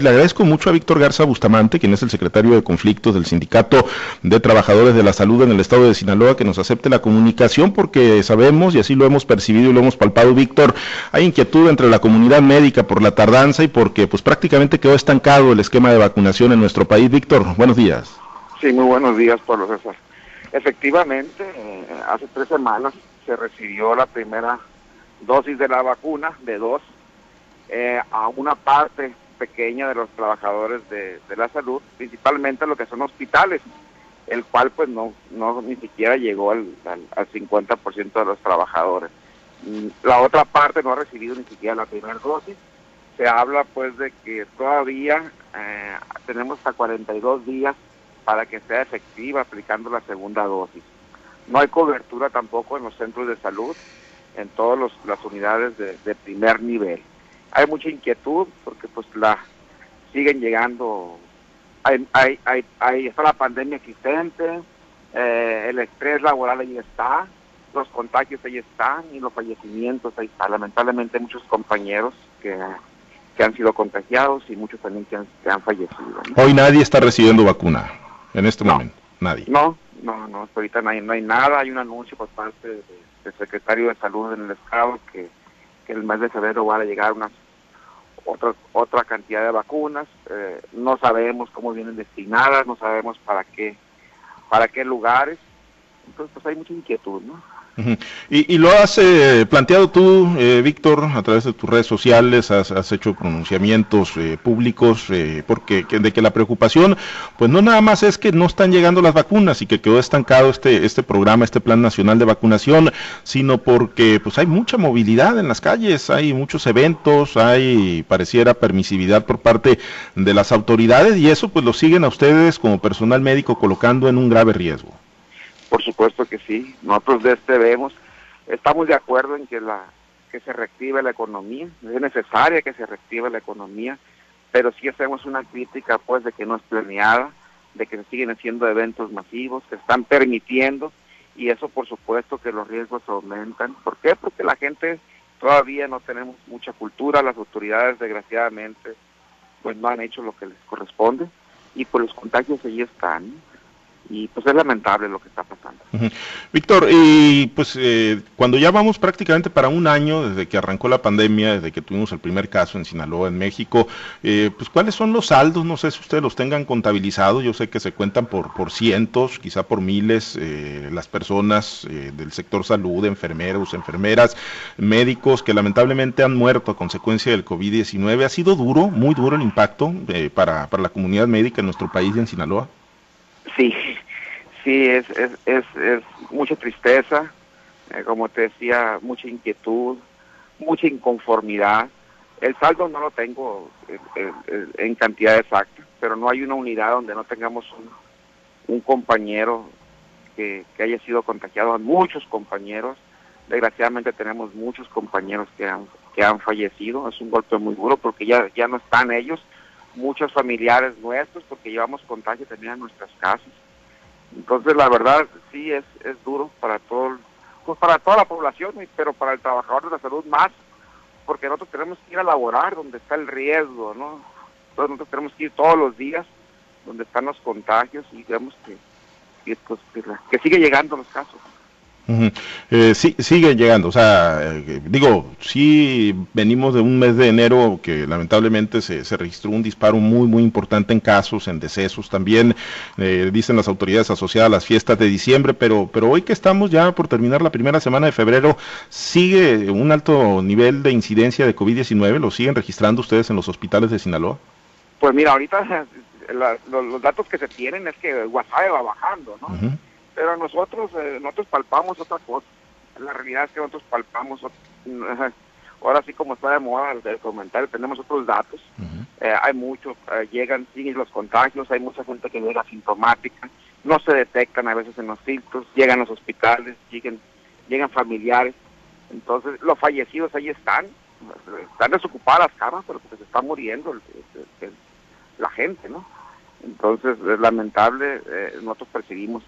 Le agradezco mucho a Víctor Garza Bustamante, quien es el secretario de conflictos del Sindicato de Trabajadores de la Salud en el estado de Sinaloa, que nos acepte la comunicación porque sabemos, y así lo hemos percibido y lo hemos palpado, Víctor, hay inquietud entre la comunidad médica por la tardanza y porque pues prácticamente quedó estancado el esquema de vacunación en nuestro país. Víctor, buenos días. Sí, muy buenos días, Pablo César. Efectivamente, eh, hace tres semanas se recibió la primera dosis de la vacuna, de dos, eh, a una parte pequeña de los trabajadores de, la salud, principalmente lo que son hospitales, el cual pues no, no ni siquiera llegó al, al, 50% de los trabajadores. Mm, la otra parte no ha recibido ni siquiera la primera dosis. Se habla pues de que todavía eh, tenemos hasta 42 días para que sea efectiva aplicando la segunda dosis. No hay cobertura tampoco en los centros de salud, en todas las unidades de primer nivel hay mucha inquietud porque pues la siguen llegando, hay, hay, hay, hay está la pandemia existente, eh, el estrés laboral ahí está, los contagios ahí están y los fallecimientos ahí están. Lamentablemente hay muchos compañeros que, que han sido contagiados y muchos también que han, fallecido. Hoy nadie está recibiendo vacuna en este momento, nadie. No, no, no, ahorita no hay, no hay nada, hay un anuncio por parte del secretario de salud en el estado que el mes de febrero van a llegar unas otra, otra cantidad de vacunas. Eh, no sabemos cómo vienen destinadas, no sabemos para qué, para qué lugares. Entonces, pues hay mucha inquietud, ¿no? Y, lo has eh, planteado tú, eh, Víctor, a través de tus redes sociales, has, hecho pronunciamientos eh, públicos, porque de que la preocupación, pues no nada más es que no están llegando las vacunas y que quedó estancado este este programa, este plan nacional de vacunación, sino porque pues hay mucha movilidad en las calles, hay muchos eventos, hay pareciera permisividad por parte de las autoridades y eso pues lo siguen a ustedes como personal médico colocando en un grave riesgo. Por supuesto que sí. Nosotros de este vemos, estamos de acuerdo en que la que se reactive la economía, es necesaria que se reactive la economía, pero sí hacemos una crítica pues de que no es planeada, de que se siguen haciendo eventos masivos, que están permitiendo y eso por supuesto que los riesgos aumentan. ¿Por qué? Porque la gente todavía no tenemos mucha cultura, las autoridades desgraciadamente pues no han hecho lo que les corresponde y pues los contagios allí están y pues es lamentable lo que está pasando. Víctor, y pues eh, cuando ya vamos prácticamente para un año desde que arrancó la pandemia, desde que tuvimos el primer caso en Sinaloa, en México, eh, pues cuáles son los saldos, no sé si ustedes los tengan contabilizados, yo sé que se cuentan por, por cientos, quizá por miles, eh, las personas del sector salud, enfermeros, enfermeras, médicos que lamentablemente han muerto a consecuencia del COVID-19. ¿Ha sido duro, muy duro el impacto para, para la comunidad médica en nuestro país y en Sinaloa? Sí, sí, es, es, es, es mucha tristeza, eh, como te decía, mucha inquietud, mucha inconformidad. El saldo no lo tengo eh, eh, en cantidad exacta, pero no hay una unidad donde no tengamos un, compañero que, que, haya sido contagiado, muchos compañeros. Desgraciadamente tenemos muchos compañeros que han, que han fallecido, es un golpe muy duro porque ya, ya no están ellos, muchos familiares nuestros, porque llevamos contagio también a nuestras casas. Entonces, la verdad, sí es, es duro para todo, pues para toda la población, pero para el trabajador de la salud más, porque nosotros tenemos que ir a laborar donde está el riesgo, ¿no? Entonces nosotros tenemos que ir todos los días donde están los contagios y vemos que, que, pues, que sigue llegando los casos. Eh, sí, sigue llegando, o sea, eh, digo, sí venimos de un mes de enero que lamentablemente se, registró un disparo muy, muy importante en casos, en decesos también, eh, dicen las autoridades asociadas a las fiestas de diciembre, pero, pero hoy que estamos ya por terminar la primera semana de febrero, ¿sigue un alto nivel de incidencia de COVID-19? ¿Lo siguen registrando ustedes en los hospitales de Sinaloa? Pues mira, ahorita los, datos que se tienen es que WhatsApp va bajando, ¿no? Pero nosotros eh, nosotros palpamos otra cosa. La realidad es que nosotros palpamos, ahora sí como está de moda el, comentario, tenemos otros datos. Eh, hay muchos, eh, llegan, siguen los contagios, hay mucha gente que llega asintomática, no se detectan a veces en los filtros, llegan a los hospitales, llegan, llegan familiares. Entonces, los fallecidos ahí están, están desocupadas las camas, pero porque se está muriendo la gente, ¿no? Entonces, es lamentable, nosotros percibimos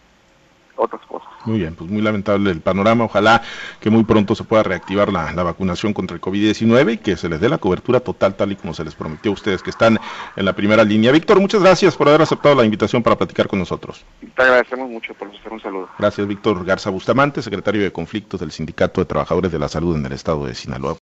otras cosas. Muy bien, pues muy lamentable el panorama. Ojalá que muy pronto se pueda reactivar la, vacunación contra el COVID-19 y que se les dé la cobertura total tal y como se les prometió a ustedes que están en la primera línea. Víctor, muchas gracias por haber aceptado la invitación para platicar con nosotros. Te agradecemos mucho por hacer un saludo. Gracias, Víctor Garza Bustamante, secretario de Conflictos del Sindicato de Trabajadores de la Salud en el Estado de Sinaloa.